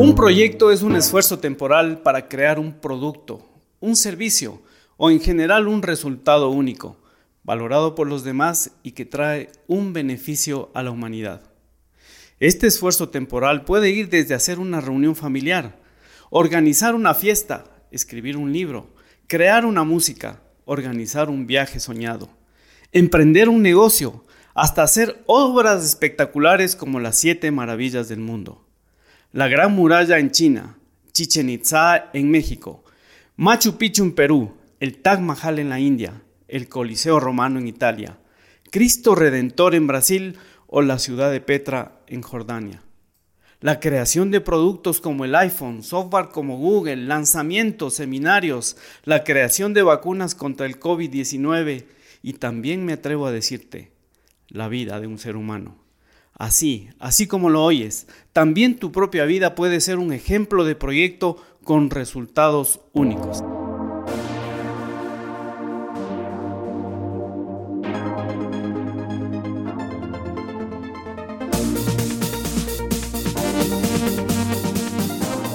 Un proyecto es un esfuerzo temporal para crear un producto, un servicio o en general un resultado único, valorado por los demás y que trae un beneficio a la humanidad. Este esfuerzo temporal puede ir desde hacer una reunión familiar, organizar una fiesta, escribir un libro, crear una música, organizar un viaje soñado, emprender un negocio, hasta hacer obras espectaculares como las siete maravillas del mundo. La Gran Muralla en China, Chichen Itza en México, Machu Picchu en Perú, el Taj Mahal en la India, el Coliseo Romano en Italia, Cristo Redentor en Brasil o la ciudad de Petra en Jordania. La creación de productos como el iPhone, software como Google, lanzamientos, seminarios, la creación de vacunas contra el COVID-19 y también me atrevo a decirte, la vida de un ser humano. Así, así como lo oyes, también tu propia vida puede ser un ejemplo de proyecto con resultados únicos.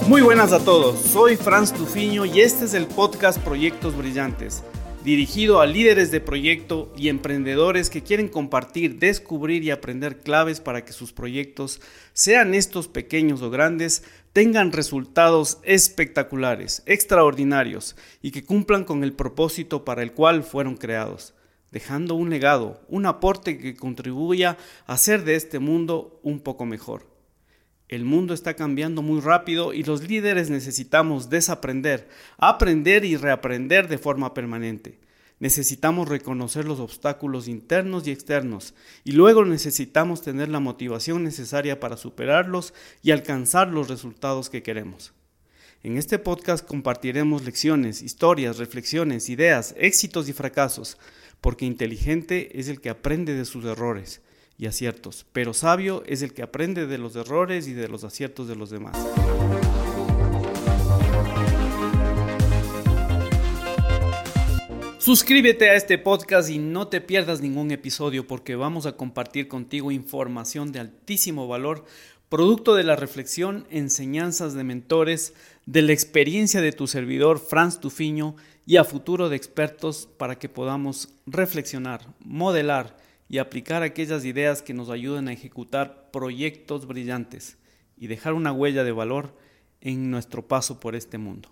Muy buenas a todos, soy Franz Tufiño y este es el podcast Proyectos Brillantes dirigido a líderes de proyecto y emprendedores que quieren compartir, descubrir y aprender claves para que sus proyectos, sean estos pequeños o grandes, tengan resultados espectaculares, extraordinarios y que cumplan con el propósito para el cual fueron creados, dejando un legado, un aporte que contribuya a hacer de este mundo un poco mejor. El mundo está cambiando muy rápido y los líderes necesitamos desaprender, aprender y reaprender de forma permanente. Necesitamos reconocer los obstáculos internos y externos y luego necesitamos tener la motivación necesaria para superarlos y alcanzar los resultados que queremos. En este podcast compartiremos lecciones, historias, reflexiones, ideas, éxitos y fracasos, porque inteligente es el que aprende de sus errores y aciertos, pero sabio es el que aprende de los errores y de los aciertos de los demás. Suscríbete a este podcast y no te pierdas ningún episodio porque vamos a compartir contigo información de altísimo valor, producto de la reflexión, enseñanzas de mentores, de la experiencia de tu servidor Franz Tufiño y a futuro de expertos para que podamos reflexionar, modelar, y aplicar aquellas ideas que nos ayuden a ejecutar proyectos brillantes y dejar una huella de valor en nuestro paso por este mundo.